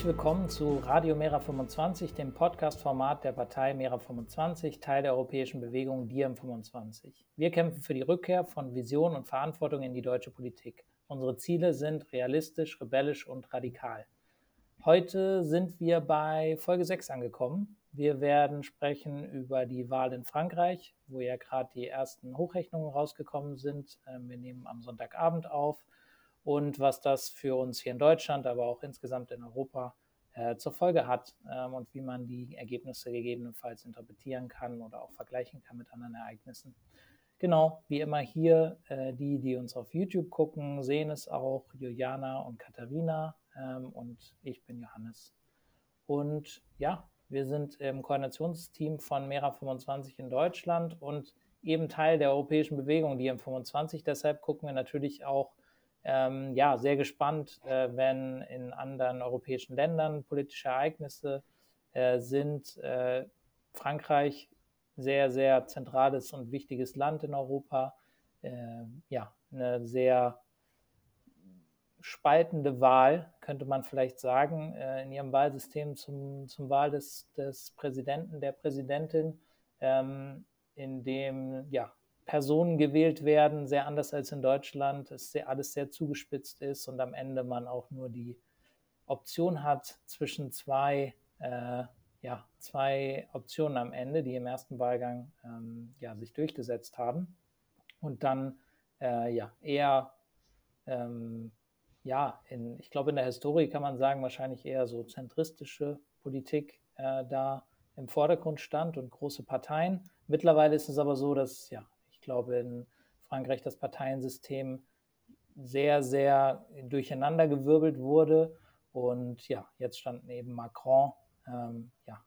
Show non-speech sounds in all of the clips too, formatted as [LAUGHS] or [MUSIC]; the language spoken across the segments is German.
Herzlich willkommen zu Radio Mera 25, dem Podcast-Format der Partei Mera 25, Teil der europäischen Bewegung Diem 25. Wir kämpfen für die Rückkehr von Vision und Verantwortung in die deutsche Politik. Unsere Ziele sind realistisch, rebellisch und radikal. Heute sind wir bei Folge 6 angekommen. Wir werden sprechen über die Wahl in Frankreich, wo ja gerade die ersten Hochrechnungen rausgekommen sind. Ähm, wir nehmen am Sonntagabend auf und was das für uns hier in Deutschland, aber auch insgesamt in Europa äh, zur Folge hat ähm, und wie man die Ergebnisse gegebenenfalls interpretieren kann oder auch vergleichen kann mit anderen Ereignissen. Genau, wie immer hier, äh, die, die uns auf YouTube gucken, sehen es auch, Juliana und Katharina ähm, und ich bin Johannes. Und ja, wir sind im Koordinationsteam von Mera25 in Deutschland und eben Teil der europäischen Bewegung, die M25. Deshalb gucken wir natürlich auch ähm, ja, sehr gespannt, äh, wenn in anderen europäischen Ländern politische Ereignisse äh, sind. Äh, Frankreich, sehr, sehr zentrales und wichtiges Land in Europa. Äh, ja, eine sehr spaltende Wahl, könnte man vielleicht sagen, äh, in ihrem Wahlsystem zum, zum Wahl des, des Präsidenten, der Präsidentin, ähm, in dem ja, Personen gewählt werden, sehr anders als in Deutschland, es sehr, alles sehr zugespitzt ist und am Ende man auch nur die Option hat zwischen zwei, äh, ja, zwei Optionen am Ende, die im ersten Wahlgang ähm, ja, sich durchgesetzt haben und dann äh, ja, eher, ähm, ja, in, ich glaube in der Historie kann man sagen, wahrscheinlich eher so zentristische Politik äh, da im Vordergrund stand und große Parteien. Mittlerweile ist es aber so, dass ja glaube, in Frankreich das Parteiensystem sehr, sehr durcheinandergewirbelt wurde. Und ja, jetzt standen eben Macron, ähm, ja,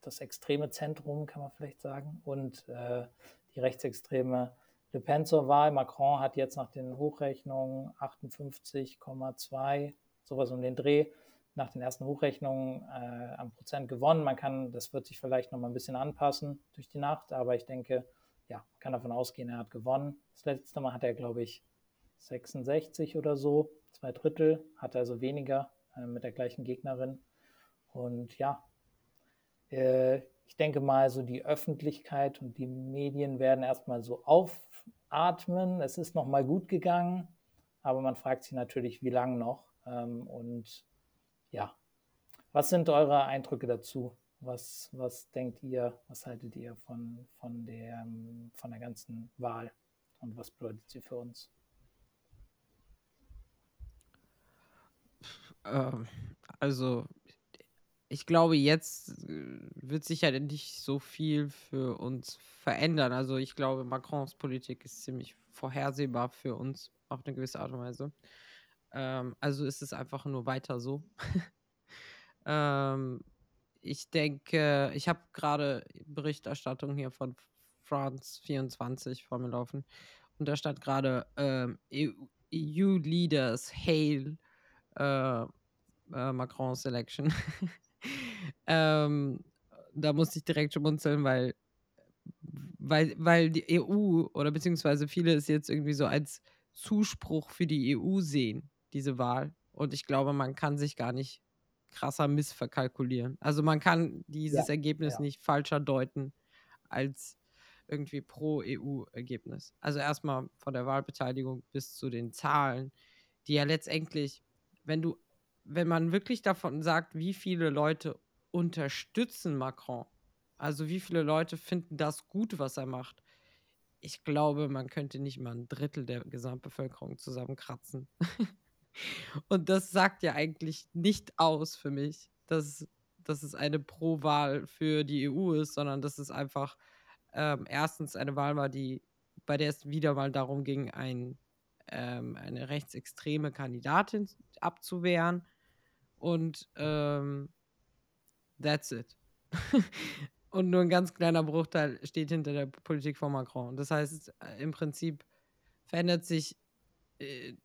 das extreme Zentrum, kann man vielleicht sagen, und äh, die rechtsextreme Le Pen zur Wahl. Macron hat jetzt nach den Hochrechnungen 58,2, sowas um den Dreh, nach den ersten Hochrechnungen äh, am Prozent gewonnen. Man kann, das wird sich vielleicht noch mal ein bisschen anpassen durch die Nacht, aber ich denke, ja, kann davon ausgehen, er hat gewonnen. Das letzte Mal hat er, glaube ich, 66 oder so, zwei Drittel, hat also weniger äh, mit der gleichen Gegnerin. Und ja, äh, ich denke mal, so die Öffentlichkeit und die Medien werden erstmal so aufatmen. Es ist nochmal gut gegangen, aber man fragt sich natürlich, wie lange noch. Ähm, und ja, was sind eure Eindrücke dazu? Was, was denkt ihr, was haltet ihr von, von, der, von der ganzen Wahl und was bedeutet sie für uns? Ähm, also, ich glaube, jetzt äh, wird sich ja nicht so viel für uns verändern. Also, ich glaube, Macrons Politik ist ziemlich vorhersehbar für uns auf eine gewisse Art und Weise. Ähm, also ist es einfach nur weiter so. [LAUGHS] ähm, ich denke, ich habe gerade Berichterstattung hier von France 24 vor mir laufen. Und da stand gerade ähm, EU-Leaders hail äh, äh, Macron's election. [LAUGHS] ähm, da musste ich direkt schmunzeln, weil, weil, weil die EU oder beziehungsweise viele es jetzt irgendwie so als Zuspruch für die EU sehen, diese Wahl. Und ich glaube, man kann sich gar nicht krasser missverkalkulieren. Also man kann dieses ja, Ergebnis ja. nicht falscher deuten als irgendwie pro EU-Ergebnis. Also erstmal von der Wahlbeteiligung bis zu den Zahlen, die ja letztendlich, wenn du, wenn man wirklich davon sagt, wie viele Leute unterstützen Macron, also wie viele Leute finden das gut, was er macht, ich glaube, man könnte nicht mal ein Drittel der Gesamtbevölkerung zusammenkratzen. [LAUGHS] Und das sagt ja eigentlich nicht aus für mich, dass, dass es eine Pro-Wahl für die EU ist, sondern dass es einfach ähm, erstens eine Wahl war, die, bei der es wieder mal darum ging, ein, ähm, eine rechtsextreme Kandidatin abzuwehren. Und ähm, that's it. [LAUGHS] Und nur ein ganz kleiner Bruchteil steht hinter der Politik von Macron. Das heißt, äh, im Prinzip verändert sich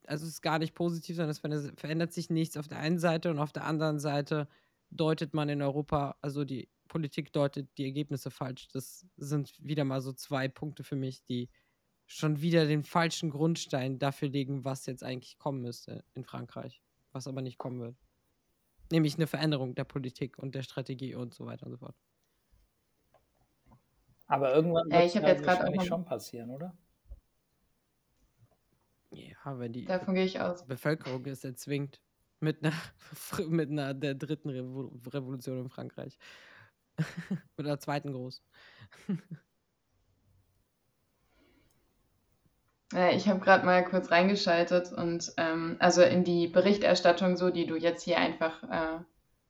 also es ist gar nicht positiv, sondern es verändert sich nichts auf der einen Seite und auf der anderen Seite deutet man in Europa, also die Politik deutet die Ergebnisse falsch. Das sind wieder mal so zwei Punkte für mich, die schon wieder den falschen Grundstein dafür legen, was jetzt eigentlich kommen müsste in Frankreich, was aber nicht kommen wird. Nämlich eine Veränderung der Politik und der Strategie und so weiter und so fort. Aber irgendwann Ja, wird ich es ja auch wahrscheinlich schon passieren, oder? Ja, wenn die davon gehe ich aus. Bevölkerung es erzwingt. Mit einer, [LAUGHS] mit einer der dritten Revo Revolution in Frankreich. [LAUGHS] mit der zweiten groß. Ja, [LAUGHS] ich habe gerade mal kurz reingeschaltet und ähm, also in die Berichterstattung so, die du jetzt hier einfach äh,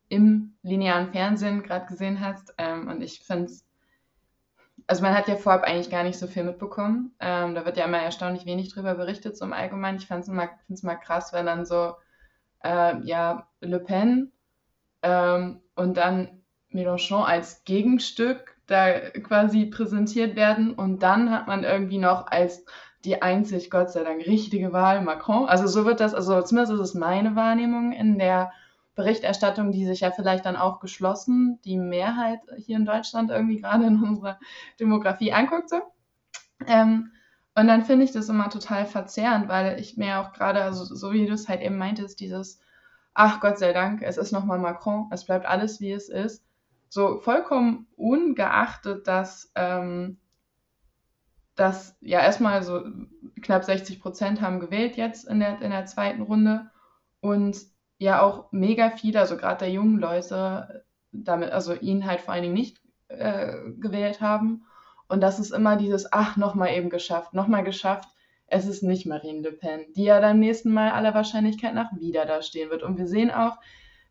im linearen Fernsehen gerade gesehen hast. Ähm, und ich finde es, also man hat ja vorab eigentlich gar nicht so viel mitbekommen. Ähm, da wird ja immer erstaunlich wenig drüber berichtet, so im Allgemeinen. Ich fand es find's mal krass, wenn dann so, äh, ja, Le Pen ähm, und dann Mélenchon als Gegenstück da quasi präsentiert werden und dann hat man irgendwie noch als die einzig, Gott sei Dank, richtige Wahl Macron. Also so wird das, also zumindest ist es meine Wahrnehmung in der Berichterstattung, die sich ja vielleicht dann auch geschlossen die Mehrheit hier in Deutschland irgendwie gerade in unserer Demografie anguckt. So. Ähm, und dann finde ich das immer total verzerrend, weil ich mir auch gerade, also so wie du es halt eben meintest, dieses, ach Gott sei Dank, es ist nochmal Macron, es bleibt alles wie es ist, so vollkommen ungeachtet, dass ähm, dass ja erstmal so knapp 60 Prozent haben gewählt jetzt in der, in der zweiten Runde und ja auch mega viele, also gerade der jungen Leute, damit, also ihn halt vor allen Dingen nicht äh, gewählt haben. Und das ist immer dieses, ach, nochmal eben geschafft, nochmal geschafft. Es ist nicht Marine Le Pen, die ja dann nächsten Mal aller Wahrscheinlichkeit nach wieder da stehen wird. Und wir sehen auch,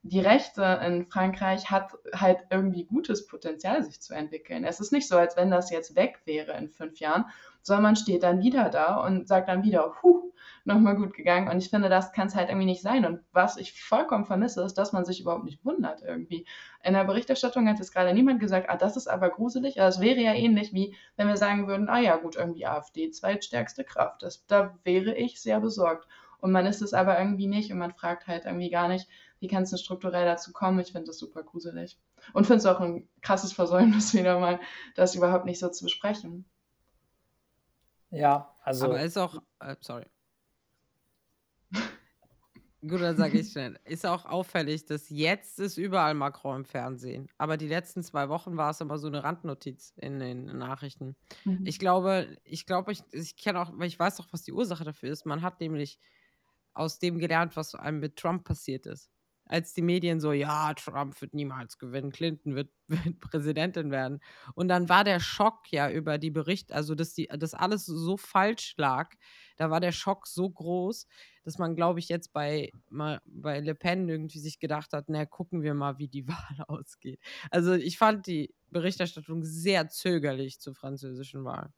die Rechte in Frankreich hat halt irgendwie gutes Potenzial, sich zu entwickeln. Es ist nicht so, als wenn das jetzt weg wäre in fünf Jahren, sondern man steht dann wieder da und sagt dann wieder, huh, nochmal gut gegangen. Und ich finde, das kann es halt irgendwie nicht sein. Und was ich vollkommen vermisse, ist, dass man sich überhaupt nicht wundert irgendwie. In der Berichterstattung hat jetzt gerade niemand gesagt, ah, das ist aber gruselig. Also es wäre ja ähnlich wie, wenn wir sagen würden, ah ja, gut, irgendwie AfD, zweitstärkste Kraft. Das, da wäre ich sehr besorgt. Und man ist es aber irgendwie nicht und man fragt halt irgendwie gar nicht, wie kann es denn strukturell dazu kommen? Ich finde das super gruselig. Und finde es auch ein krasses Versäumnis [LAUGHS] wieder mal, das überhaupt nicht so zu besprechen. Ja, also. Aber ist auch, äh, sorry. Gut, dann sage ich schnell. Ist auch auffällig, dass jetzt ist überall Macron im Fernsehen. Aber die letzten zwei Wochen war es immer so eine Randnotiz in den Nachrichten. Mhm. Ich glaube, ich glaube, ich, ich kenne auch, weil ich weiß auch, was die Ursache dafür ist. Man hat nämlich aus dem gelernt, was einem mit Trump passiert ist als die Medien so, ja, Trump wird niemals gewinnen, Clinton wird, [LAUGHS] wird, Präsidentin werden. Und dann war der Schock ja über die Berichte, also dass die, dass alles so falsch lag, da war der Schock so groß, dass man, glaube ich, jetzt bei, mal, bei Le Pen irgendwie sich gedacht hat, na, gucken wir mal, wie die [LAUGHS] Wahl ausgeht. Also ich fand die Berichterstattung sehr zögerlich zur französischen Wahl.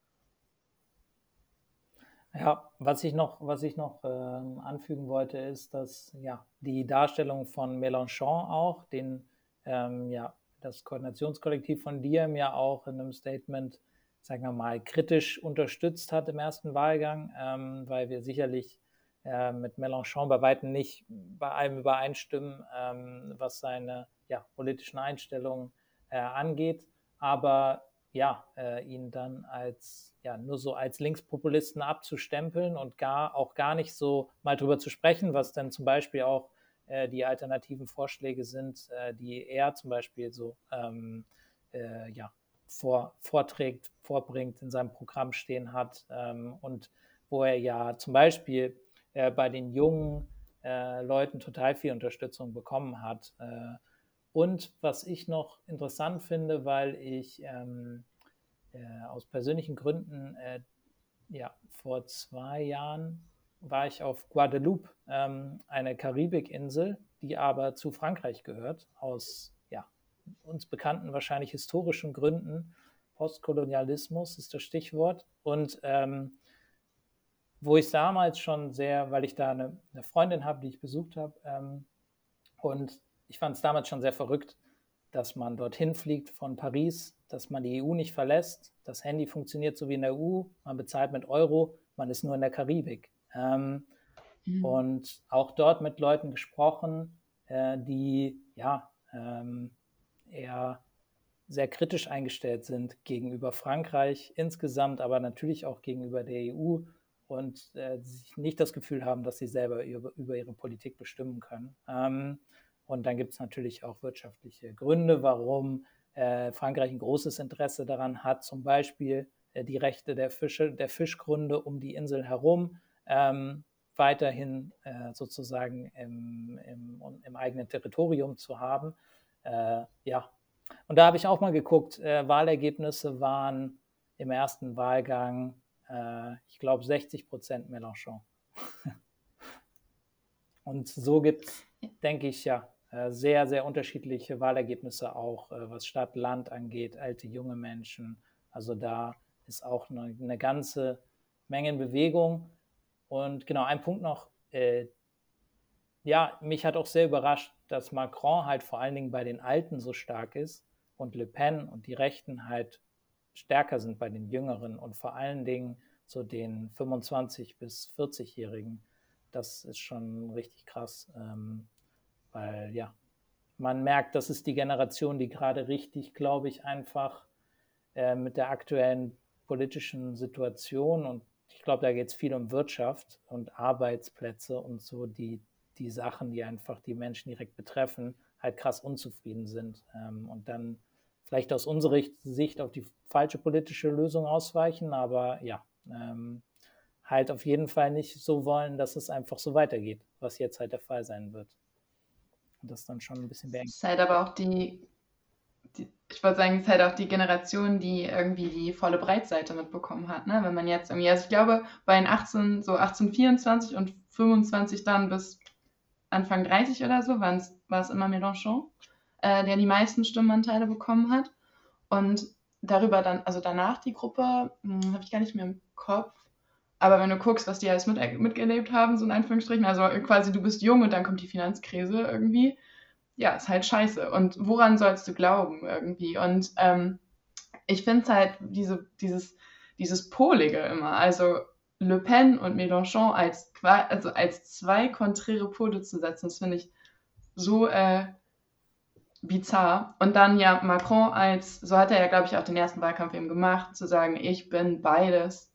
Ja, was ich noch, was ich noch ähm, anfügen wollte, ist, dass ja die Darstellung von Mélenchon auch, den ähm, ja das Koordinationskollektiv von Diem ja auch in einem Statement, sagen wir mal, kritisch unterstützt hat im ersten Wahlgang, ähm, weil wir sicherlich äh, mit Mélenchon bei weitem nicht bei allem übereinstimmen, ähm, was seine ja, politischen Einstellungen äh, angeht. Aber ja, äh, ihn dann als, ja, nur so als Linkspopulisten abzustempeln und gar, auch gar nicht so mal drüber zu sprechen, was dann zum Beispiel auch äh, die alternativen Vorschläge sind, äh, die er zum Beispiel so, ähm, äh, ja, vor, vorträgt, vorbringt, in seinem Programm stehen hat ähm, und wo er ja zum Beispiel äh, bei den jungen äh, Leuten total viel Unterstützung bekommen hat und was ich noch interessant finde, weil ich ähm, äh, aus persönlichen Gründen, äh, ja, vor zwei Jahren war ich auf Guadeloupe, ähm, eine Karibikinsel, die aber zu Frankreich gehört, aus ja, uns bekannten wahrscheinlich historischen Gründen. Postkolonialismus ist das Stichwort. Und ähm, wo ich damals schon sehr, weil ich da eine, eine Freundin habe, die ich besucht habe, ähm, und ich fand es damals schon sehr verrückt, dass man dorthin fliegt von Paris, dass man die EU nicht verlässt. Das Handy funktioniert so wie in der EU, man bezahlt mit Euro, man ist nur in der Karibik. Ähm, mhm. Und auch dort mit Leuten gesprochen, äh, die ja ähm, eher sehr kritisch eingestellt sind gegenüber Frankreich insgesamt, aber natürlich auch gegenüber der EU und äh, nicht das Gefühl haben, dass sie selber über, über ihre Politik bestimmen können. Ähm, Und dann gibt es natürlich auch wirtschaftliche Gründe, warum äh, Frankreich ein großes Interesse daran hat, zum Beispiel äh, die Rechte der Fische, der Fischgründe um die Insel herum ähm, weiterhin äh, sozusagen im, im, im, eigenen Territorium zu haben. Äh, ja, und da habe ich auch mal geguckt, äh, Wahlergebnisse waren im ersten Wahlgang, äh, ich glaube, 60 Prozent Mélenchon. [LAUGHS] und so gibt es, denke ich, ja, äh, sehr, sehr unterschiedliche Wahlergebnisse auch, äh, was Stadt, Land angeht, alte, junge Menschen. Also da ist auch eine, eine ganze Menge in Bewegung. Und genau, ein Punkt noch. Äh, ja, mich hat auch sehr überrascht, dass Macron halt vor allen Dingen bei den Alten so stark ist und Le Pen und die Rechten halt stärker sind bei den Jüngeren und vor allen Dingen so den 25- bis 40-Jährigen. Das ist schon richtig krass. Ähm, weil ja, man merkt, das ist die Generation, die gerade richtig, glaube ich, einfach äh, mit der aktuellen politischen Situation und ich glaube, da geht es viel um Wirtschaft und Arbeitsplätze und so die, die Sachen, die einfach die Menschen direkt betreffen, halt krass unzufrieden sind ähm, und dann vielleicht aus unserer Sicht auf die falsche politische Lösung ausweichen, aber ja, ähm, halt auf jeden Fall nicht so wollen, dass es einfach so weitergeht, was jetzt halt der Fall sein wird. Und das dann schon ein bisschen beängstigend. Es ist halt aber auch die, die ich wollte sagen, es ist halt auch die Generation, die irgendwie die volle Breitseite mitbekommen hat. Ne? Wenn man jetzt irgendwie, also ich glaube, bei den 18, so 1824 und 25 dann bis Anfang 30 oder so, war es immer Mélenchon, äh, der die meisten Stimmenanteile bekommen hat. Und darüber dann, also danach die Gruppe, hm, habe ich gar nicht mehr im Kopf. Aber wenn du guckst, was die alles mit, mitgelebt haben, so in Anführungsstrichen, also quasi du bist jung und dann kommt die Finanzkrise irgendwie, ja, ist halt scheiße. Und woran sollst du glauben irgendwie? Und ähm, ich finde es halt diese, dieses, dieses Polige immer. Also Le Pen und Mélenchon als, also als zwei konträre Pole zu setzen, das finde ich so äh, bizarr. Und dann ja Macron als, so hat er ja, glaube ich, auch den ersten Wahlkampf eben gemacht, zu sagen, ich bin beides.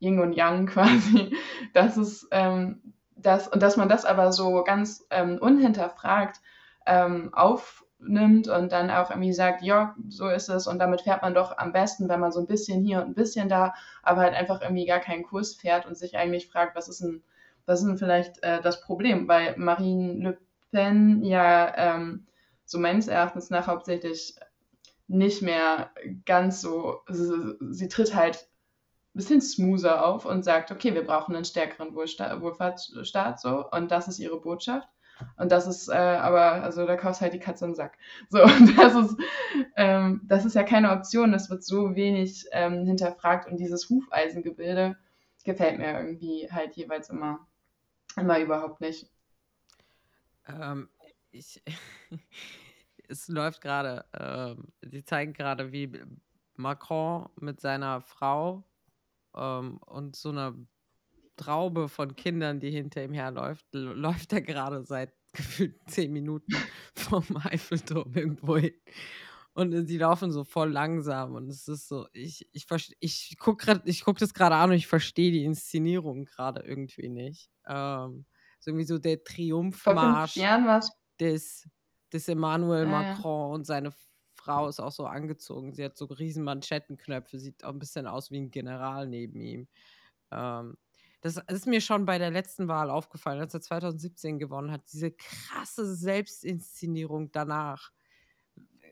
Yin und Yang [LAUGHS] quasi. Das ist ähm, das, und dass man das aber so ganz ähm, unhinterfragt ähm, aufnimmt und dann auch irgendwie sagt, ja, so ist es und damit fährt man doch am besten, wenn man so ein bisschen hier und ein bisschen da, aber halt einfach irgendwie gar keinen Kurs fährt und sich eigentlich fragt, was ist denn, was ist denn vielleicht äh, das Problem? Weil Marine Le Pen ja ähm, so meines Erachtens nach hauptsächlich nicht mehr ganz so, sie, sie tritt halt bisschen smoother auf und sagt, okay, wir brauchen einen stärkeren Wohlsta Wohlfahrtsstaat so und das ist ihre Botschaft. Und das ist äh, aber, also da kaufst halt die Katze im Sack. [LAUGHS] So, und das ist, ähm, das ist ja keine Option, das wird so wenig ähm, hinterfragt und dieses Hufeisengebilde gefällt mir irgendwie halt jeweils immer, immer überhaupt nicht. Ähm, ich, [LAUGHS] es läuft gerade, ähm, die zeigen gerade, wie Macron mit seiner Frau ähm, und so einer Traube von Kindern, die hinter ihm herläuft, läuft er gerade seit [LAUGHS] gefühlt zehn Minuten [LAUGHS] vom Eiffelturm irgendwo hin. Und sie laufen so voll langsam und es ist so, ich, ich, ich gucke guck das gerade an und ich verstehe die Inszenierung gerade irgendwie nicht. Ähm, so irgendwie so der Triumphmarsch des, des Emmanuel ja, Macron und seine Frau ist auch so angezogen. Sie hat so riesen Manschettenknöpfe, sieht auch ein bisschen aus wie ein General neben ihm. Ähm, das ist mir schon bei der letzten Wahl aufgefallen, als er 2017 gewonnen hat. Diese krasse Selbstinszenierung danach.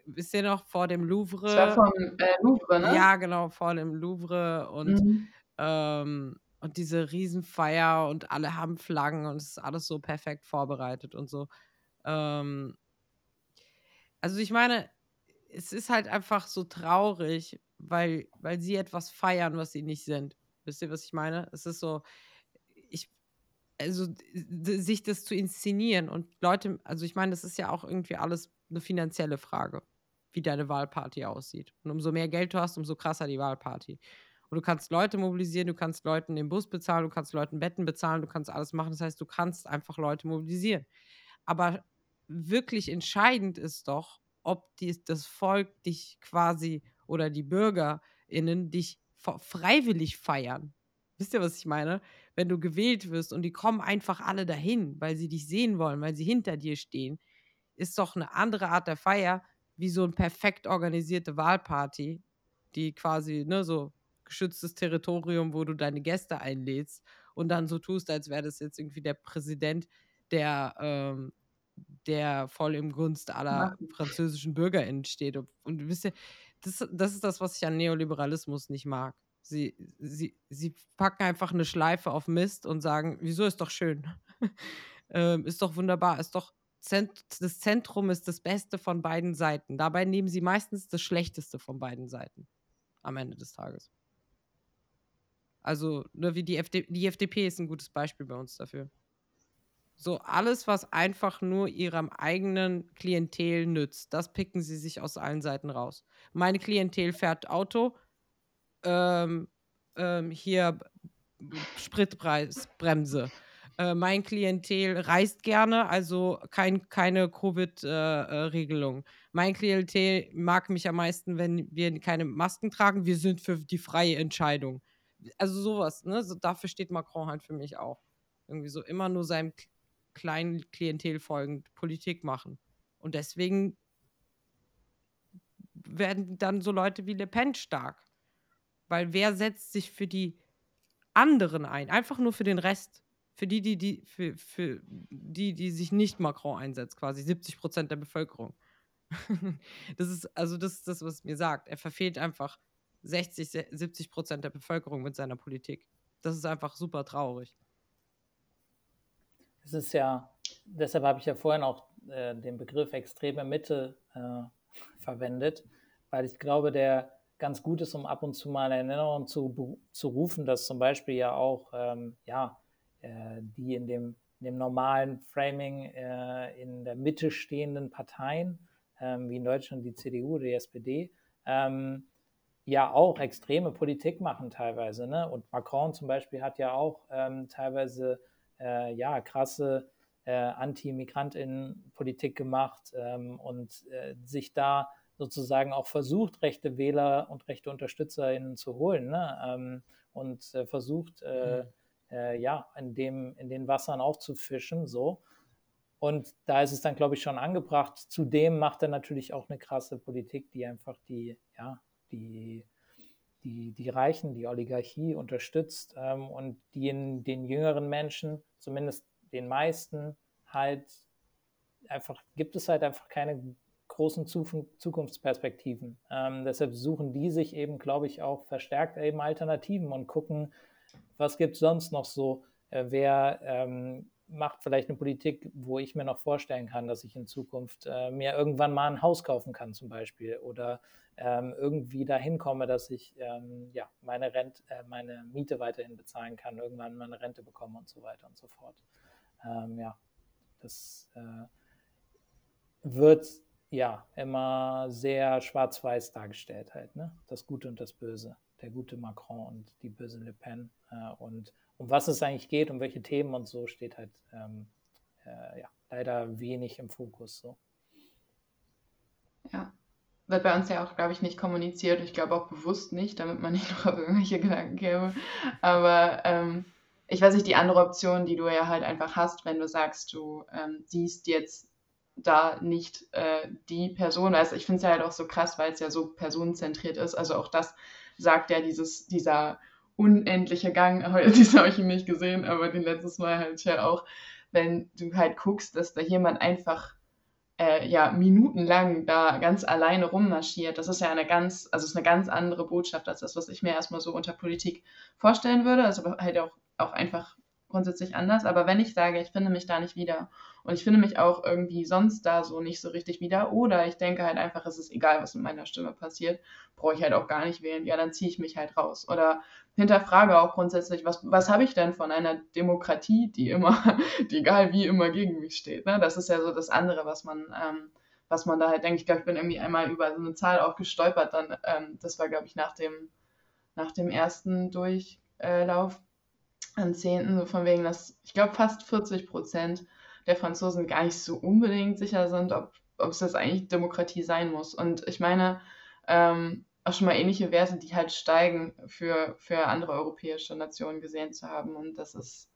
Wisst ihr noch, vor dem Louvre? Das war vom äh, Louvre, ne? Ja, genau, vor dem Louvre und, mhm. ähm, und diese Riesenfeier und alle haben Flaggen und es ist alles so perfekt vorbereitet und so. Ähm, also ich meine, es ist halt einfach so traurig, weil, weil sie etwas feiern, was sie nicht sind. Wisst ihr, was ich meine? Es ist so, ich, also sich das zu inszenieren und Leute, also ich meine, das ist ja auch irgendwie alles eine finanzielle Frage, wie deine Wahlparty aussieht. Und umso mehr Geld du hast, umso krasser die Wahlparty. Und du kannst Leute mobilisieren, du kannst Leuten den Bus bezahlen, du kannst Leuten Betten bezahlen, du kannst alles machen. Das heißt, du kannst einfach Leute mobilisieren. Aber wirklich entscheidend ist doch, ob die, das Volk dich quasi oder die BürgerInnen dich freiwillig feiern. Wisst ihr, was ich meine? Wenn du gewählt wirst und die kommen einfach alle dahin, weil sie dich sehen wollen, weil sie hinter dir stehen, ist doch eine andere Art der Feier, wie so ein perfekt organisierte Wahlparty, die quasi, ne, so geschütztes Territorium, wo du deine Gäste einlädst und dann so tust, als wäre das jetzt irgendwie der Präsident, der, ähm, der voll im Gunst aller französischen BürgerInnen steht. Und, wisst ihr, das, das ist das, was ich an Neoliberalismus nicht mag. Sie, sie, sie packen einfach eine Schleife auf Mist und sagen, wieso ist doch schön. [LAUGHS] ähm, ist doch wunderbar, ist doch das Zentrum ist das Beste von beiden Seiten. Dabei nehmen sie meistens das Schlechteste von beiden Seiten am Ende des Tages. Also, ne, wie die, FD die FDP ist ein gutes Beispiel bei uns dafür. So, alles, was einfach nur ihrem eigenen Klientel nützt, das picken sie sich aus allen Seiten raus. Meine Klientel fährt Auto, ähm, ähm, hier Spritpreisbremse. Äh, mein Klientel reist gerne, also kein, keine Covid-Regelung. Äh, mein Klientel mag mich am meisten, wenn wir keine Masken tragen. Wir sind für die freie Entscheidung. Also sowas, ne? So, dafür steht Macron halt für mich auch. Irgendwie so immer nur seinem kleinen Klientel folgend Politik machen. Und deswegen werden dann so Leute wie Le Pen stark. Weil wer setzt sich für die anderen ein? Einfach nur für den Rest für die, die, die, für, für die, die sich nicht Macron einsetzt, quasi 70 Prozent der Bevölkerung. [LAUGHS] das ist, also das ist das, was mir sagt. Er verfehlt einfach 60, 70 Prozent der Bevölkerung mit seiner Politik. Das ist einfach super traurig. Es ist ja, deshalb habe ich ja vorhin auch äh, den Begriff extreme Mitte äh, [LAUGHS] verwendet, weil ich glaube, der ganz gut ist, um ab und zu mal in Erinnerung zu, zu rufen, dass zum Beispiel ja auch, ähm, ja, äh, die in dem, in dem normalen Framing äh, in der Mitte stehenden Parteien, ähm, wie in Deutschland die CDU oder die SPD, ähm, ja auch extreme Politik machen teilweise. Ne? Und Macron zum Beispiel hat ja auch ähm, teilweise äh, ja krasse äh, Anti-Migrantinnen-Politik gemacht ähm, und äh, sich da sozusagen auch versucht, rechte Wähler und rechte UnterstützerInnen zu holen ne? Ähm, und äh, versucht, äh, mhm äh, ja, in, dem, in den Wassern aufzufischen. So. Und da ist es dann, glaube ich, schon angebracht. Zudem macht er natürlich auch eine krasse Politik, die einfach die, ja, die, die, die Reichen, die Oligarchie unterstützt ähm, und die in den jüngeren Menschen, zumindest den meisten, halt einfach, gibt es halt einfach keine großen Zukunftsperspektiven. Ähm, deshalb suchen die sich eben, glaube ich, auch verstärkt eben Alternativen und gucken, was gibt es sonst noch so? Äh, wer ähm, macht vielleicht eine Politik, wo ich mir noch vorstellen kann, dass ich in Zukunft äh, mir irgendwann mal ein Haus kaufen kann zum Beispiel oder ähm, irgendwie dahin komme, dass ich ähm, ja, meine, Rent, äh, meine Miete weiterhin bezahlen kann, irgendwann meine Rente bekomme und so weiter und so fort. Ähm, ja, das äh, wird ja immer sehr schwarz-weiß dargestellt halt, ne? Das Gute und das Böse der gute Macron und die böse Le Pen. Äh, und um was es eigentlich geht, um welche Themen und so, steht halt ähm, äh, ja, leider wenig im Fokus. So. Ja, wird bei uns ja auch, glaube ich, nicht kommuniziert. Ich glaube auch bewusst nicht, damit man nicht [LAUGHS] noch auf irgendwelche Gedanken käme. Aber ähm, ich weiß nicht, die andere Option, die du ja halt einfach hast, wenn du sagst, du ähm, siehst jetzt da nicht äh, die Person. Also ich finde es ja halt auch so krass, weil es ja so personenzentriert ist. Also auch das sagt ja dieses, dieser unendliche Gang, heute [LAUGHS] habe ich ihn nicht gesehen, aber den letztes Mal halt ja auch, wenn du halt guckst, dass da jemand einfach äh, ja minutenlang da ganz alleine rummarschiert, das ist ja eine ganz, also ist eine ganz andere Botschaft als das, was ich mir erstmal so unter Politik vorstellen würde, also halt auch, auch einfach grundsätzlich anders. Aber wenn ich sage, ich finde mich da nicht wieder und ich finde mich auch irgendwie sonst da so nicht so richtig wieder oder ich denke halt einfach, es ist egal, was mit meiner Stimme passiert, brauche ich halt auch gar nicht wählen, ja, dann ziehe ich mich halt raus. Oder hinterfrage auch grundsätzlich, was, was habe ich denn von einer Demokratie, die immer, [LAUGHS] die egal wie immer gegen mich steht. Ne? Das ist ja so das andere, was man... Ähm, was man da halt denkt. Ich glaube, ich bin irgendwie einmal über so eine Zahl auch gestolpert. Dann, ähm, das war, glaube ich, nach dem, nach dem ersten Durchlauf am 10. so von wegen, dass ich glaube fast 40 Prozent der Franzosen gar nicht so unbedingt sicher sind, ob, ob es das eigentlich Demokratie sein muss. Und ich meine, ähm, auch schon mal ähnliche Werte, die halt steigen, für, für andere europäische Nationen gesehen zu haben. Und das ist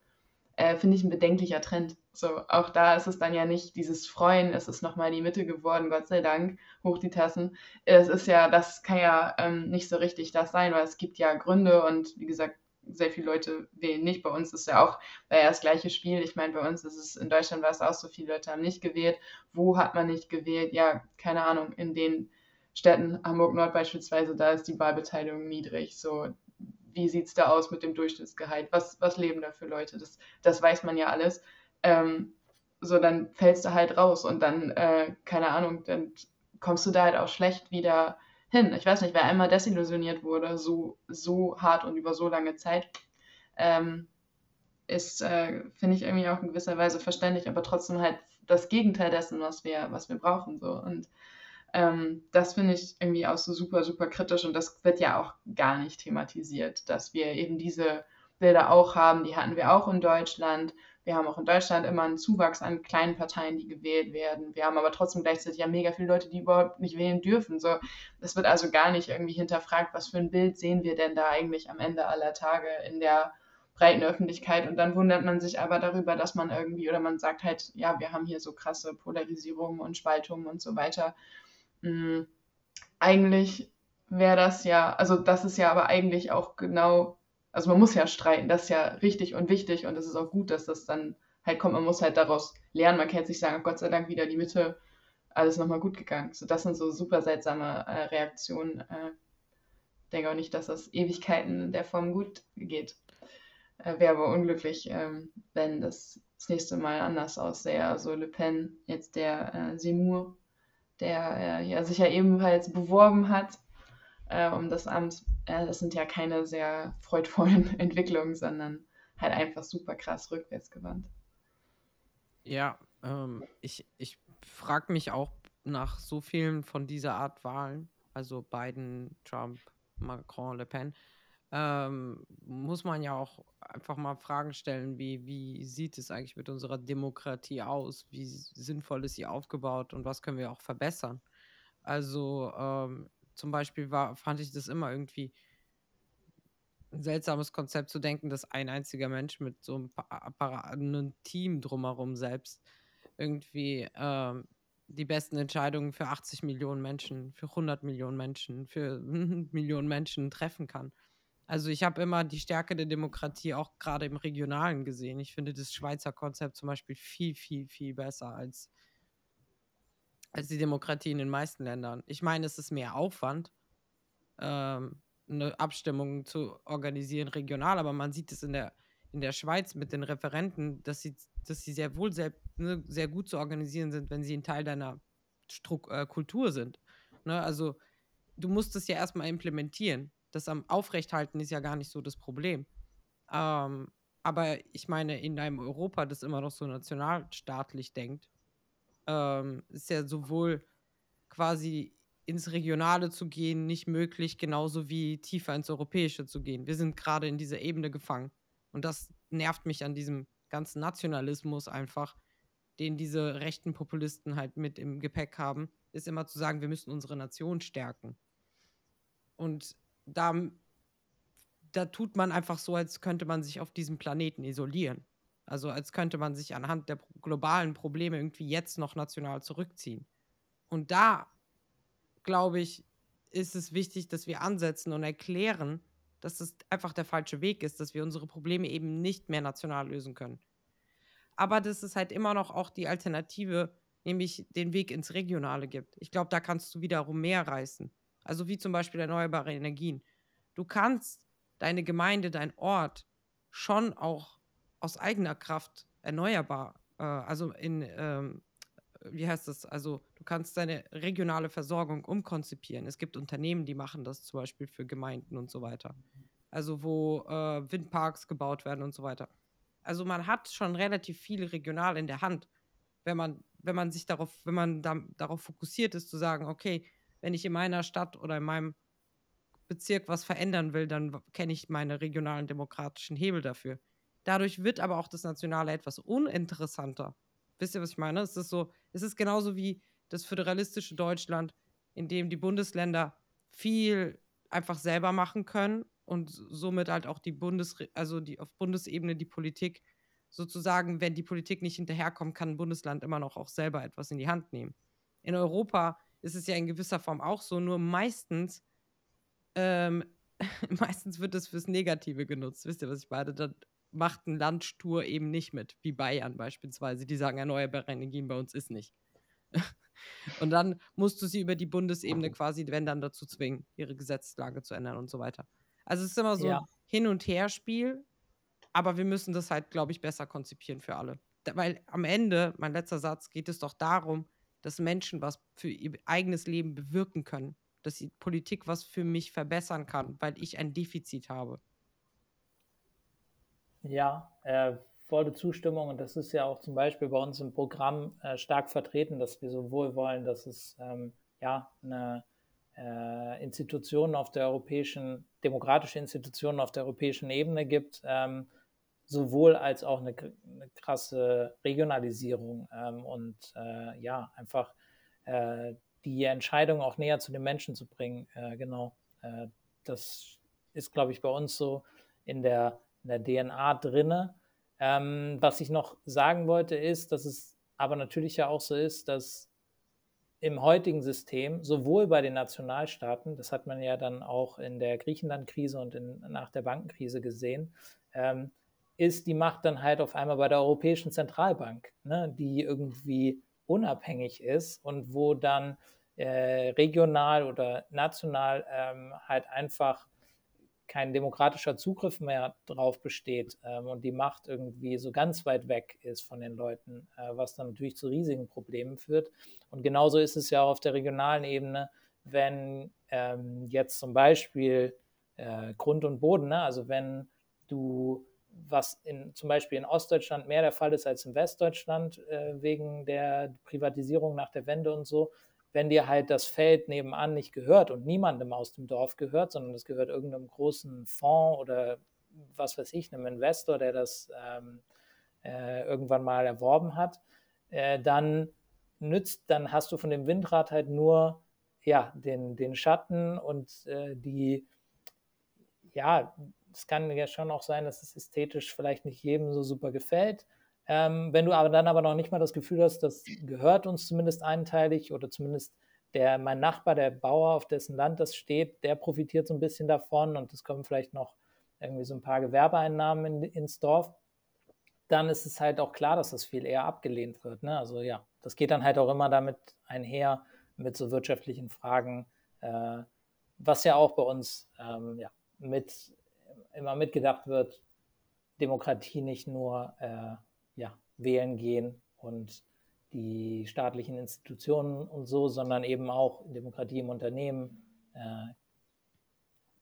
äh, finde ich ein bedenklicher Trend. So, auch da ist es dann ja nicht dieses Freuen, es ist nochmal die Mitte geworden, Gott sei Dank, hoch die Tassen. Es ist ja, das kann ja ähm, nicht so richtig das sein, weil es gibt ja Gründe und wie gesagt, sehr viele Leute wählen nicht. Bei uns ist ja auch ja das gleiche Spiel. Ich meine, bei uns ist es, in Deutschland war es auch so, viele Leute haben nicht gewählt. Wo hat man nicht gewählt? Ja, keine Ahnung, in den Städten, Hamburg-Nord beispielsweise, da ist die Wahlbeteiligung niedrig. So, wie sieht es da aus mit dem Durchschnittsgehalt? Was, was leben da für Leute? Das, das weiß man ja alles. Ähm, so, dann fällst du halt raus und dann, äh, keine Ahnung, dann kommst du da halt auch schlecht wieder hin. Ich weiß nicht, wer einmal desillusioniert wurde, so, so hart und über so lange Zeit, ähm, ist, äh, finde ich, irgendwie auch in gewisser Weise verständlich, aber trotzdem halt das Gegenteil dessen, was wir, was wir brauchen. So. Und ähm, das finde ich irgendwie auch so super, super kritisch und das wird ja auch gar nicht thematisiert, dass wir eben diese Bilder auch haben. Die hatten wir auch in Deutschland. Wir haben auch in Deutschland immer einen Zuwachs an kleinen Parteien, die gewählt werden. Wir haben aber trotzdem gleichzeitig ja mega viele Leute, die überhaupt nicht wählen dürfen. So, das wird also gar nicht irgendwie hinterfragt, was für ein Bild sehen wir denn da eigentlich am Ende aller Tage in der breiten Öffentlichkeit. Und dann wundert man sich aber darüber, dass man irgendwie, oder man sagt halt, ja, wir haben hier so krasse Polarisierungen und Spaltungen und so weiter. Mhm. Eigentlich wäre das ja, also das ist ja aber eigentlich auch genau, also man muss ja streiten, das ist ja richtig und wichtig und es ist auch gut, dass das dann halt kommt, man muss halt daraus lernen, man kann nicht sagen, oh Gott sei Dank wieder die Mitte, alles nochmal gut gegangen. So, das sind so super seltsame äh, Reaktionen. Äh, denke auch nicht, dass das Ewigkeiten der Form gut geht. Äh, Wäre aber unglücklich, ähm, wenn das das nächste Mal anders aussähe. Also Le Pen, jetzt der äh, Seymour, der äh, ja, sich ja ebenfalls beworben hat äh, um das Amt. Äh, das sind ja keine sehr freudvollen [LAUGHS] Entwicklungen, sondern halt einfach super krass rückwärtsgewandt. Ja, ähm, ich, ich frage mich auch nach so vielen von dieser Art Wahlen, also Biden, Trump, Macron, Le Pen, ähm, muss man ja auch einfach mal Fragen stellen, wie, wie sieht es eigentlich mit unserer Demokratie aus? Wie sinnvoll ist sie aufgebaut und was können wir auch verbessern? Also ähm, zum Beispiel war, fand ich das immer irgendwie ein seltsames Konzept zu denken, dass ein einziger Mensch mit so einem, Apparat, einem Team drumherum selbst irgendwie ähm, die besten Entscheidungen für 80 Millionen Menschen, für 100 Millionen Menschen, für [LAUGHS] Millionen Menschen treffen kann. Also ich habe immer die Stärke der Demokratie auch gerade im Regionalen gesehen. Ich finde das Schweizer Konzept zum Beispiel viel, viel, viel besser als, als die Demokratie in den meisten Ländern. Ich meine, es ist mehr Aufwand, ähm, eine Abstimmung zu organisieren regional, aber man sieht es in der, in der Schweiz mit den Referenten, dass sie, dass sie sehr wohl sehr, ne, sehr gut zu organisieren sind, wenn sie ein Teil deiner Struk äh, Kultur sind. Ne? Also du musst es ja erstmal implementieren das am Aufrechthalten ist ja gar nicht so das Problem. Ähm, aber ich meine, in einem Europa, das immer noch so nationalstaatlich denkt, ähm, ist ja sowohl quasi ins Regionale zu gehen nicht möglich, genauso wie tiefer ins Europäische zu gehen. Wir sind gerade in dieser Ebene gefangen. Und das nervt mich an diesem ganzen Nationalismus einfach, den diese rechten Populisten halt mit im Gepäck haben, ist immer zu sagen, wir müssen unsere Nation stärken. Und da, da tut man einfach so, als könnte man sich auf diesem Planeten isolieren. Also als könnte man sich anhand der globalen Probleme irgendwie jetzt noch national zurückziehen. Und da, glaube ich, ist es wichtig, dass wir ansetzen und erklären, dass es einfach der falsche Weg ist, dass wir unsere Probleme eben nicht mehr national lösen können. Aber dass es halt immer noch auch die Alternative, nämlich den Weg ins Regionale gibt. Ich glaube, da kannst du wiederum mehr reißen. Also wie zum Beispiel erneuerbare Energien. Du kannst deine Gemeinde, dein Ort schon auch aus eigener Kraft erneuerbar, äh, also in, ähm, wie heißt das, also du kannst deine regionale Versorgung umkonzipieren. Es gibt Unternehmen, die machen das zum Beispiel für Gemeinden und so weiter. Also wo äh, Windparks gebaut werden und so weiter. Also man hat schon relativ viel regional in der Hand, wenn man, wenn man sich darauf, wenn man da, darauf fokussiert ist, zu sagen, okay, wenn ich in meiner Stadt oder in meinem Bezirk was verändern will, dann kenne ich meine regionalen demokratischen Hebel dafür. Dadurch wird aber auch das Nationale etwas uninteressanter. Wisst ihr, was ich meine? Es ist so, es ist genauso wie das föderalistische Deutschland, in dem die Bundesländer viel einfach selber machen können und somit halt auch die Bundes, also die auf Bundesebene die Politik sozusagen, wenn die Politik nicht hinterherkommt, kann ein Bundesland immer noch auch selber etwas in die Hand nehmen. In Europa ist es ja in gewisser Form auch so, nur meistens, ähm, [LAUGHS] meistens wird es fürs Negative genutzt. Wisst ihr, was ich meine? Dann macht ein Land stur eben nicht mit, wie Bayern beispielsweise. Die sagen, erneuerbare Energien bei uns ist nicht. [LAUGHS] und dann musst du sie über die Bundesebene quasi, wenn dann dazu zwingen, ihre Gesetzlage zu ändern und so weiter. Also es ist immer so ja. ein Hin- und Her-Spiel, aber wir müssen das halt, glaube ich, besser konzipieren für alle. Weil am Ende, mein letzter Satz, geht es doch darum, dass Menschen was für ihr eigenes Leben bewirken können. Dass die Politik was für mich verbessern kann, weil ich ein Defizit habe. Ja, äh, volle Zustimmung. Und das ist ja auch zum Beispiel bei uns im Programm äh, stark vertreten, dass wir sowohl wollen, dass es ähm, ja eine äh, Institutionen auf der europäischen, demokratische Institutionen auf der europäischen Ebene gibt, ähm, sowohl als auch eine, eine krasse Regionalisierung ähm, und äh, ja, einfach äh, die Entscheidung auch näher zu den Menschen zu bringen. Äh, genau, äh, das ist, glaube ich, bei uns so in der, in der DNA drinne. Ähm, was ich noch sagen wollte, ist, dass es aber natürlich ja auch so ist, dass im heutigen System, sowohl bei den Nationalstaaten, das hat man ja dann auch in der Griechenland-Krise und in, nach der Bankenkrise gesehen, ähm, ist die Macht dann halt auf einmal bei der Europäischen Zentralbank, ne, die irgendwie unabhängig ist und wo dann äh, regional oder national ähm, halt einfach kein demokratischer Zugriff mehr drauf besteht ähm, und die Macht irgendwie so ganz weit weg ist von den Leuten, äh, was dann natürlich zu riesigen Problemen führt. Und genauso ist es ja auch auf der regionalen Ebene, wenn ähm, jetzt zum Beispiel äh, Grund und Boden, ne? also wenn du was in, zum Beispiel in Ostdeutschland mehr der Fall ist als in Westdeutschland äh, wegen der Privatisierung nach der Wende und so, wenn dir halt das Feld nebenan nicht gehört und niemandem aus dem Dorf gehört, sondern es gehört irgendeinem großen Fonds oder was weiß ich, einem Investor, der das ähm, äh, irgendwann mal erworben hat, äh, dann nützt, dann hast du von dem Windrad halt nur ja, den, den Schatten und äh, die, ja, es kann ja schon auch sein, dass es ästhetisch vielleicht nicht jedem so super gefällt, ähm, wenn du aber dann aber noch nicht mal das Gefühl hast, das gehört uns zumindest einteilig oder zumindest der, mein Nachbar, der Bauer, auf dessen Land das steht, der profitiert so ein bisschen davon und es kommen vielleicht noch irgendwie so ein paar Gewerbeeinnahmen in, ins Dorf, dann ist es halt auch klar, dass das viel eher abgelehnt wird. Ne? Also ja, das geht dann halt auch immer damit einher mit so wirtschaftlichen Fragen, äh, was ja auch bei uns ähm, ja, mit, immer mitgedacht wird, Demokratie nicht nur äh, ja, wählen gehen und die staatlichen Institutionen und so, sondern eben auch Demokratie im Unternehmen äh,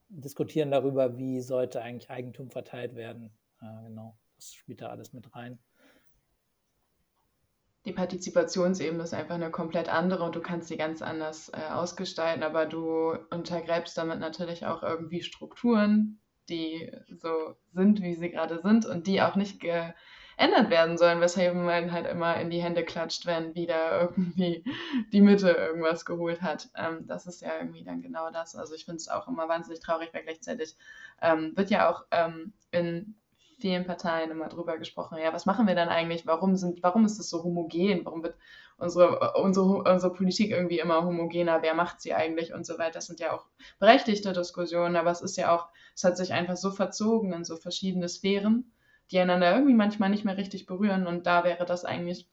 diskutieren darüber, wie sollte eigentlich Eigentum verteilt werden. Äh, genau, das spielt da alles mit rein. Die Partizipationsebene ist einfach eine komplett andere und du kannst sie ganz anders äh, ausgestalten, aber du untergräbst damit natürlich auch irgendwie Strukturen, die so sind, wie sie gerade sind und die auch nicht ge ändert werden sollen, weshalb man halt immer in die Hände klatscht, wenn wieder irgendwie die Mitte irgendwas geholt hat. Ähm, das ist ja irgendwie dann genau das. Also ich finde es auch immer wahnsinnig traurig, weil gleichzeitig ähm, wird ja auch ähm, in vielen Parteien immer drüber gesprochen, ja, was machen wir dann eigentlich? Warum sind, warum ist es so homogen? Warum wird unsere, unsere, unsere Politik irgendwie immer homogener? Wer macht sie eigentlich und so weiter? Das sind ja auch berechtigte Diskussionen, aber es ist ja auch, es hat sich einfach so verzogen in so verschiedene Sphären die einander irgendwie manchmal nicht mehr richtig berühren. Und da wäre das eigentlich,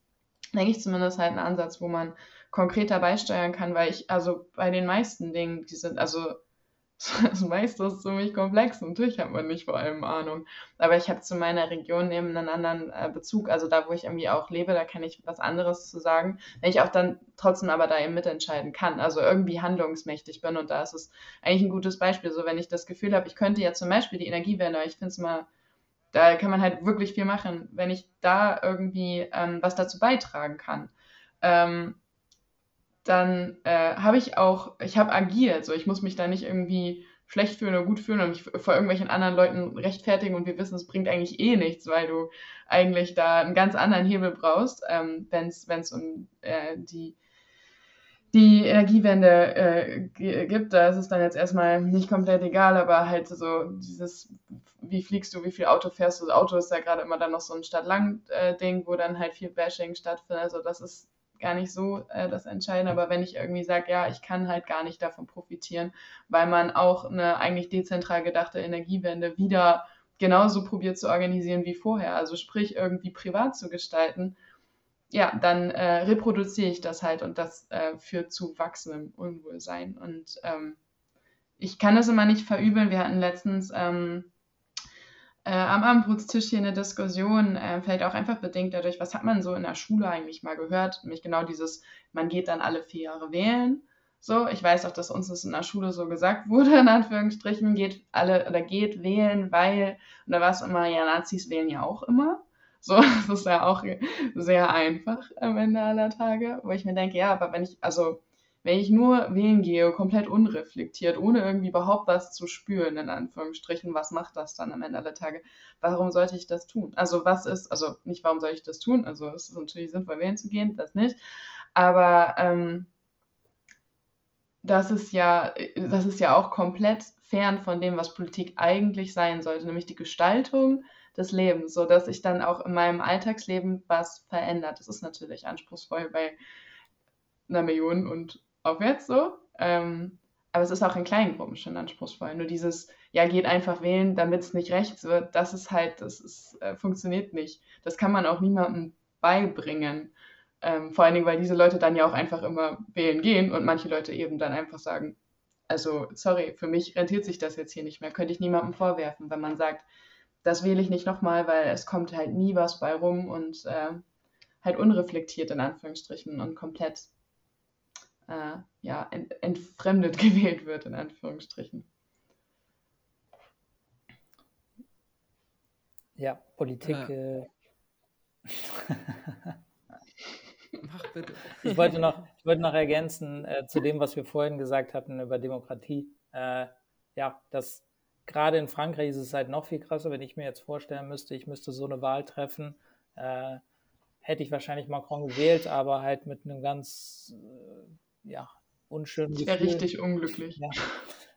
denke ich zumindest halt ein Ansatz, wo man konkreter beisteuern kann, weil ich, also bei den meisten Dingen, die sind, also [LAUGHS] das meiste ist ziemlich komplex. Natürlich hat man nicht vor allem Ahnung. Aber ich habe zu meiner Region eben einen anderen äh, Bezug. Also da, wo ich irgendwie auch lebe, da kann ich was anderes zu sagen. Wenn ich auch dann trotzdem aber da eben mitentscheiden kann. Also irgendwie handlungsmächtig bin. Und da ist es eigentlich ein gutes Beispiel. So, wenn ich das Gefühl habe, ich könnte ja zum Beispiel die Energiewende, ich finde es mal da kann man halt wirklich viel machen, wenn ich da irgendwie ähm, was dazu beitragen kann. Ähm, dann äh, habe ich auch, ich habe agiert, so ich muss mich da nicht irgendwie schlecht fühlen oder gut fühlen und mich vor irgendwelchen anderen Leuten rechtfertigen und wir wissen, es bringt eigentlich eh nichts, weil du eigentlich da einen ganz anderen Hebel brauchst, ähm, wenn es um äh, die die Energiewende äh, gibt, da ist es dann jetzt erstmal nicht komplett egal, aber halt so dieses, wie fliegst du, wie viel Auto fährst du, das Auto ist ja gerade immer dann noch so ein Stadt-Lang-Ding, wo dann halt viel Bashing stattfindet, also das ist gar nicht so äh, das Entscheidende, aber wenn ich irgendwie sage, ja, ich kann halt gar nicht davon profitieren, weil man auch eine eigentlich dezentral gedachte Energiewende wieder genauso probiert zu organisieren wie vorher, also sprich irgendwie privat zu gestalten, ja, dann äh, reproduziere ich das halt und das äh, führt zu wachsendem Unwohlsein. Und ähm, ich kann das immer nicht verübeln. Wir hatten letztens ähm, äh, am Abendbrotstisch hier eine Diskussion, äh, vielleicht auch einfach bedingt dadurch, was hat man so in der Schule eigentlich mal gehört? Nämlich genau dieses, man geht dann alle vier Jahre wählen. So, ich weiß auch, dass uns das in der Schule so gesagt [LAUGHS] wurde, in Anführungsstrichen, geht alle oder geht wählen, weil, und da war es immer, ja, Nazis wählen ja auch immer. So, [LAUGHS] das ist ja auch sehr einfach am Ende aller Tage, wo ich mir denke, ja, aber wenn ich, also wenn ich nur wählen gehe, komplett unreflektiert, ohne irgendwie überhaupt was zu spüren, in Anführungsstrichen, was macht das dann am Ende aller Tage? Warum sollte ich das tun? Also was ist, also nicht warum soll ich das tun? Also es ist natürlich sinnvoll, wählen zu gehen, das nicht. Aber ähm, das ist ja, das ist ja auch komplett fern von dem, was Politik eigentlich sein sollte, nämlich die Gestaltung des Lebens, so dass sich dann auch in meinem Alltagsleben was verändert. Das ist natürlich anspruchsvoll bei einer Million und aufwärts so. Ähm, aber es ist auch in kleinen Gruppen schon anspruchsvoll. Nur dieses, ja, geht einfach wählen, damit es nicht rechts wird, das ist halt, das ist, äh, funktioniert nicht. Das kann man auch niemandem beibringen. Ähm, vor allen Dingen, weil diese Leute dann ja auch einfach immer wählen gehen und manche Leute eben dann einfach sagen, also sorry, für mich rentiert sich das jetzt hier nicht mehr. Könnte ich niemandem vorwerfen, wenn man sagt, das wähle ich nicht nochmal, weil es kommt halt nie was bei rum und äh, halt unreflektiert in Anführungsstrichen und komplett äh, ja, ent entfremdet [LAUGHS] gewählt wird in Anführungsstrichen. Ja, Politik. Äh. äh [LAUGHS] Mach bitte. Ich wollte noch, ich wollte noch ergänzen äh, zu dem, was wir vorhin gesagt hatten über Demokratie. Äh, ja, das gerade in Frankreich ist es halt noch viel krasser, wenn ich mir jetzt vorstellen müsste, ich müsste so eine Wahl treffen, äh, hätte ich wahrscheinlich Macron gewählt, aber halt mit einem ganz, äh, ja, unschönen Gefühl. Wäre richtig unglücklich. Ja,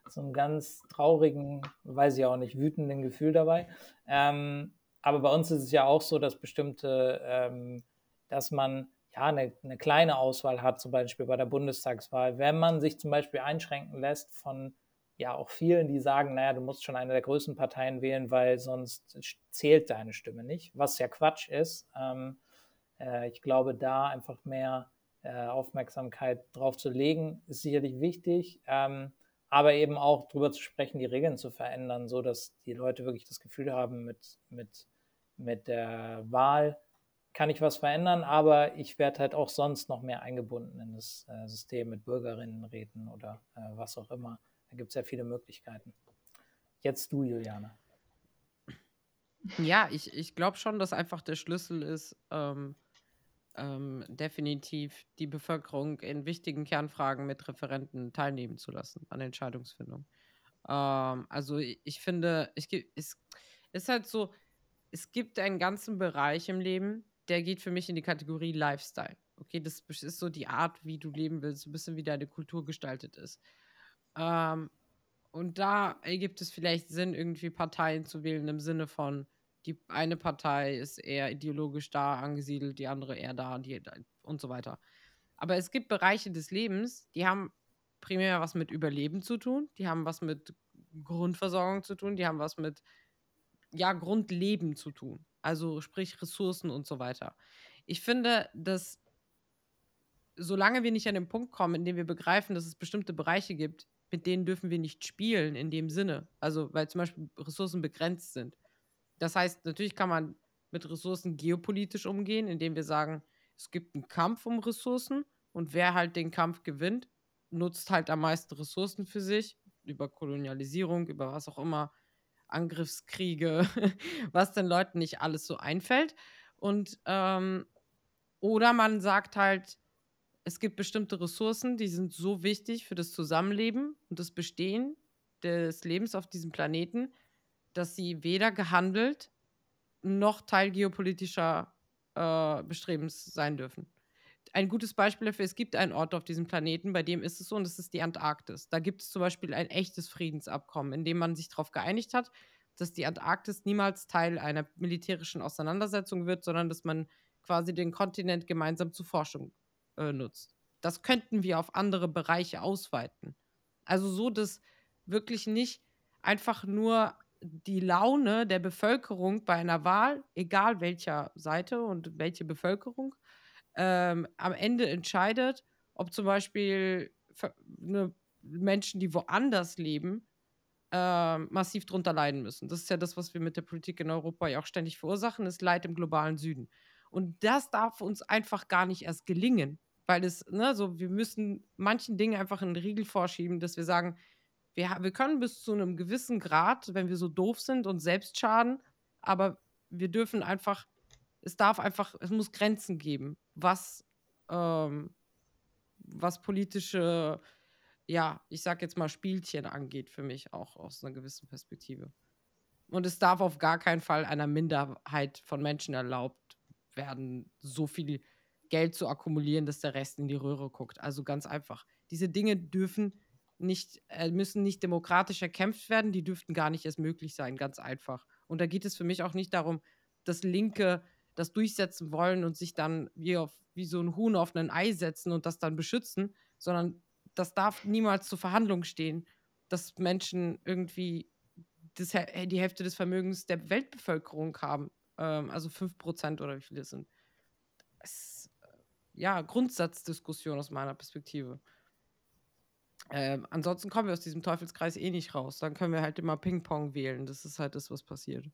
so einem ganz traurigen, weiß ich auch nicht, wütenden Gefühl dabei. Ähm, aber bei uns ist es ja auch so, dass bestimmte, ähm, dass man ja eine, eine kleine Auswahl hat, zum Beispiel bei der Bundestagswahl. Wenn man sich zum Beispiel einschränken lässt von ja auch vielen, die sagen, naja, du musst schon eine der größten Parteien wählen, weil sonst zählt deine Stimme nicht, was ja Quatsch ist. Ähm, äh, ich glaube, da einfach mehr äh, Aufmerksamkeit drauf zu legen, ist sicherlich wichtig, ähm, aber eben auch darüber zu sprechen, die Regeln zu verändern, so dass die Leute wirklich das Gefühl haben, mit, mit, mit der Wahl kann ich was verändern, aber ich werde halt auch sonst noch mehr eingebunden in das äh, System mit Bürgerinnenräten oder äh, was auch immer. Da gibt es ja viele Möglichkeiten. Jetzt du, Juliane. Ja, ich, ich glaube schon, dass einfach der Schlüssel ist, ähm, ähm, definitiv die Bevölkerung in wichtigen Kernfragen mit Referenten teilnehmen zu lassen an Entscheidungsfindung. Ähm, also ich, ich finde, ich, es ist halt so, es gibt einen ganzen Bereich im Leben, der geht für mich in die Kategorie Lifestyle. Okay, das ist so die Art, wie du leben willst, ein bisschen wie deine Kultur gestaltet ist. Ähm, und da ergibt es vielleicht Sinn, irgendwie Parteien zu wählen im Sinne von, die eine Partei ist eher ideologisch da angesiedelt, die andere eher da, die, und so weiter. Aber es gibt Bereiche des Lebens, die haben primär was mit Überleben zu tun, die haben was mit Grundversorgung zu tun, die haben was mit ja, Grundleben zu tun. Also sprich Ressourcen und so weiter. Ich finde, dass solange wir nicht an den Punkt kommen, in dem wir begreifen, dass es bestimmte Bereiche gibt, mit denen dürfen wir nicht spielen in dem Sinne. Also, weil zum Beispiel Ressourcen begrenzt sind. Das heißt, natürlich kann man mit Ressourcen geopolitisch umgehen, indem wir sagen, es gibt einen Kampf um Ressourcen und wer halt den Kampf gewinnt, nutzt halt am meisten Ressourcen für sich, über Kolonialisierung, über was auch immer, Angriffskriege, [LAUGHS] was den Leuten nicht alles so einfällt. Und ähm, oder man sagt halt, es gibt bestimmte Ressourcen, die sind so wichtig für das Zusammenleben und das Bestehen des Lebens auf diesem Planeten, dass sie weder gehandelt noch Teil geopolitischer äh, Bestrebens sein dürfen. ein gutes Beispiel dafür, es gibt einen Ort auf diesem Planeten, bei dem ist es so, und das ist die Antarktis. Da gibt es zum Beispiel ein echtes Friedensabkommen, in dem man sich darauf geeinigt hat, dass die Antarktis niemals Teil einer militärischen Auseinandersetzung wird, sondern dass man quasi den Kontinent gemeinsam zur Forschung äh, nutzt. Das könnten wir auf andere Bereiche ausweiten. Also so, dass wirklich nicht einfach nur die Laune der Bevölkerung bei einer Wahl, egal welcher Seite und welche Bevölkerung, ähm, am Ende entscheidet, ob zum Beispiel ne, Menschen, die woanders leben, äh, massiv drunter leiden müssen. Das ist ja das, was wir mit der Politik in Europa ja auch ständig verursachen, ist Leid im globalen Süden. Und das darf uns einfach gar nicht erst gelingen, weil es, ne, so, wir müssen manchen Dingen einfach einen Riegel vorschieben, dass wir sagen, wir, wir können bis zu einem gewissen Grad, wenn wir so doof sind und selbst schaden, aber wir dürfen einfach, es darf einfach, es muss Grenzen geben, was, ähm, was politische, ja, ich sag jetzt mal Spielchen angeht, für mich auch aus einer gewissen Perspektive. Und es darf auf gar keinen Fall einer Minderheit von Menschen erlaubt werden, so viel Geld zu akkumulieren, dass der Rest in die Röhre guckt. Also ganz einfach. Diese Dinge dürfen nicht, äh, müssen nicht demokratisch erkämpft werden, die dürften gar nicht erst möglich sein, ganz einfach. Und da geht es für mich auch nicht darum, dass Linke das durchsetzen wollen und sich dann wie, auf, wie so ein Huhn auf ein Ei setzen und das dann beschützen, sondern das darf niemals zur Verhandlung stehen, dass Menschen irgendwie das, die Hälfte des Vermögens der Weltbevölkerung haben. Ähm, also 5% oder wie viele es sind. Äh, ja, Grundsatzdiskussion aus meiner Perspektive. Ähm, ansonsten kommen wir aus diesem Teufelskreis eh nicht raus. Dann können wir halt immer Ping-Pong wählen. Das ist halt das, was passiert.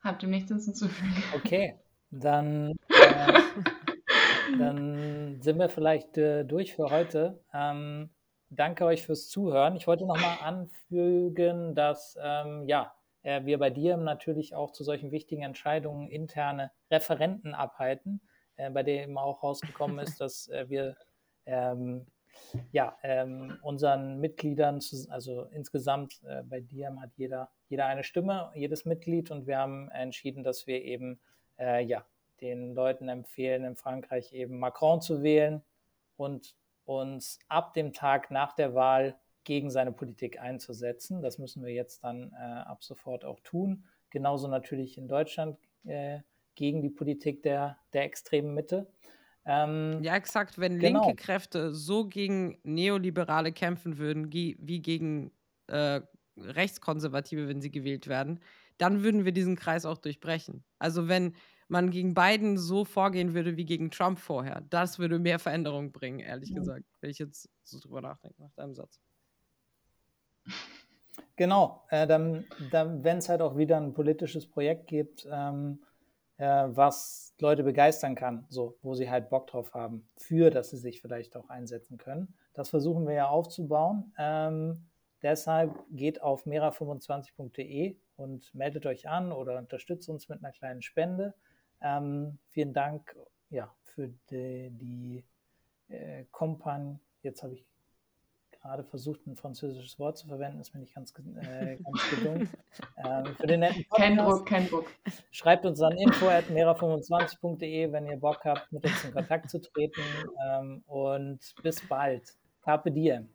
Habt ihr nichts hinzuzufügen? Okay, dann, äh, [LAUGHS] dann sind wir vielleicht äh, durch für heute. Ähm, danke euch fürs Zuhören. Ich wollte nochmal anfügen, dass ähm, ja, äh, wir bei dir natürlich auch zu solchen wichtigen Entscheidungen interne Referenten abhalten äh, bei dem auch rausgekommen ist, [LAUGHS] dass äh, wir ähm, ja, ähm, unseren Mitgliedern, also insgesamt äh, bei Diem hat jeder, jeder eine Stimme, jedes Mitglied. Und wir haben entschieden, dass wir eben ja, den Leuten empfehlen, in Frankreich eben Macron zu wählen und uns ab dem Tag nach der Wahl gegen seine Politik einzusetzen. Das müssen wir jetzt dann äh, ab sofort auch tun. Genauso natürlich in Deutschland äh, gegen die Politik der, der extremen Mitte. Ähm, ja, exakt. Wenn genau. linke Kräfte so gegen Neoliberale kämpfen würden, wie gegen äh, Rechtskonservative, wenn sie gewählt werden, dann würden wir diesen Kreis auch durchbrechen. Also wenn man gegen Biden so vorgehen würde wie gegen Trump vorher, das würde mehr Veränderung bringen, ehrlich mhm. gesagt, wenn ich jetzt so drüber nachdenke, nach deinem Satz. Genau, äh, dann, dann wenn es halt auch wieder ein politisches Projekt gibt, ähm, äh, was Leute begeistern kann, so, wo sie halt Bock drauf haben, für dass sie sich vielleicht auch einsetzen können. Das versuchen wir ja aufzubauen. Ähm, deshalb geht auf mera25.de und meldet euch an oder unterstützt uns mit einer kleinen Spende. Ähm, vielen Dank ja, für die, die äh, Kompagne. Jetzt habe ich gerade versucht, ein französisches Wort zu verwenden, ist mir nicht ganz, äh, ganz gelungen. [LAUGHS] ähm, für den netten Podcast, kein Druck, kein Druck. Schreibt uns an info.mera25.de, wenn ihr Bock habt, mit uns in Kontakt zu treten. Ähm, und bis bald. Carpe diem.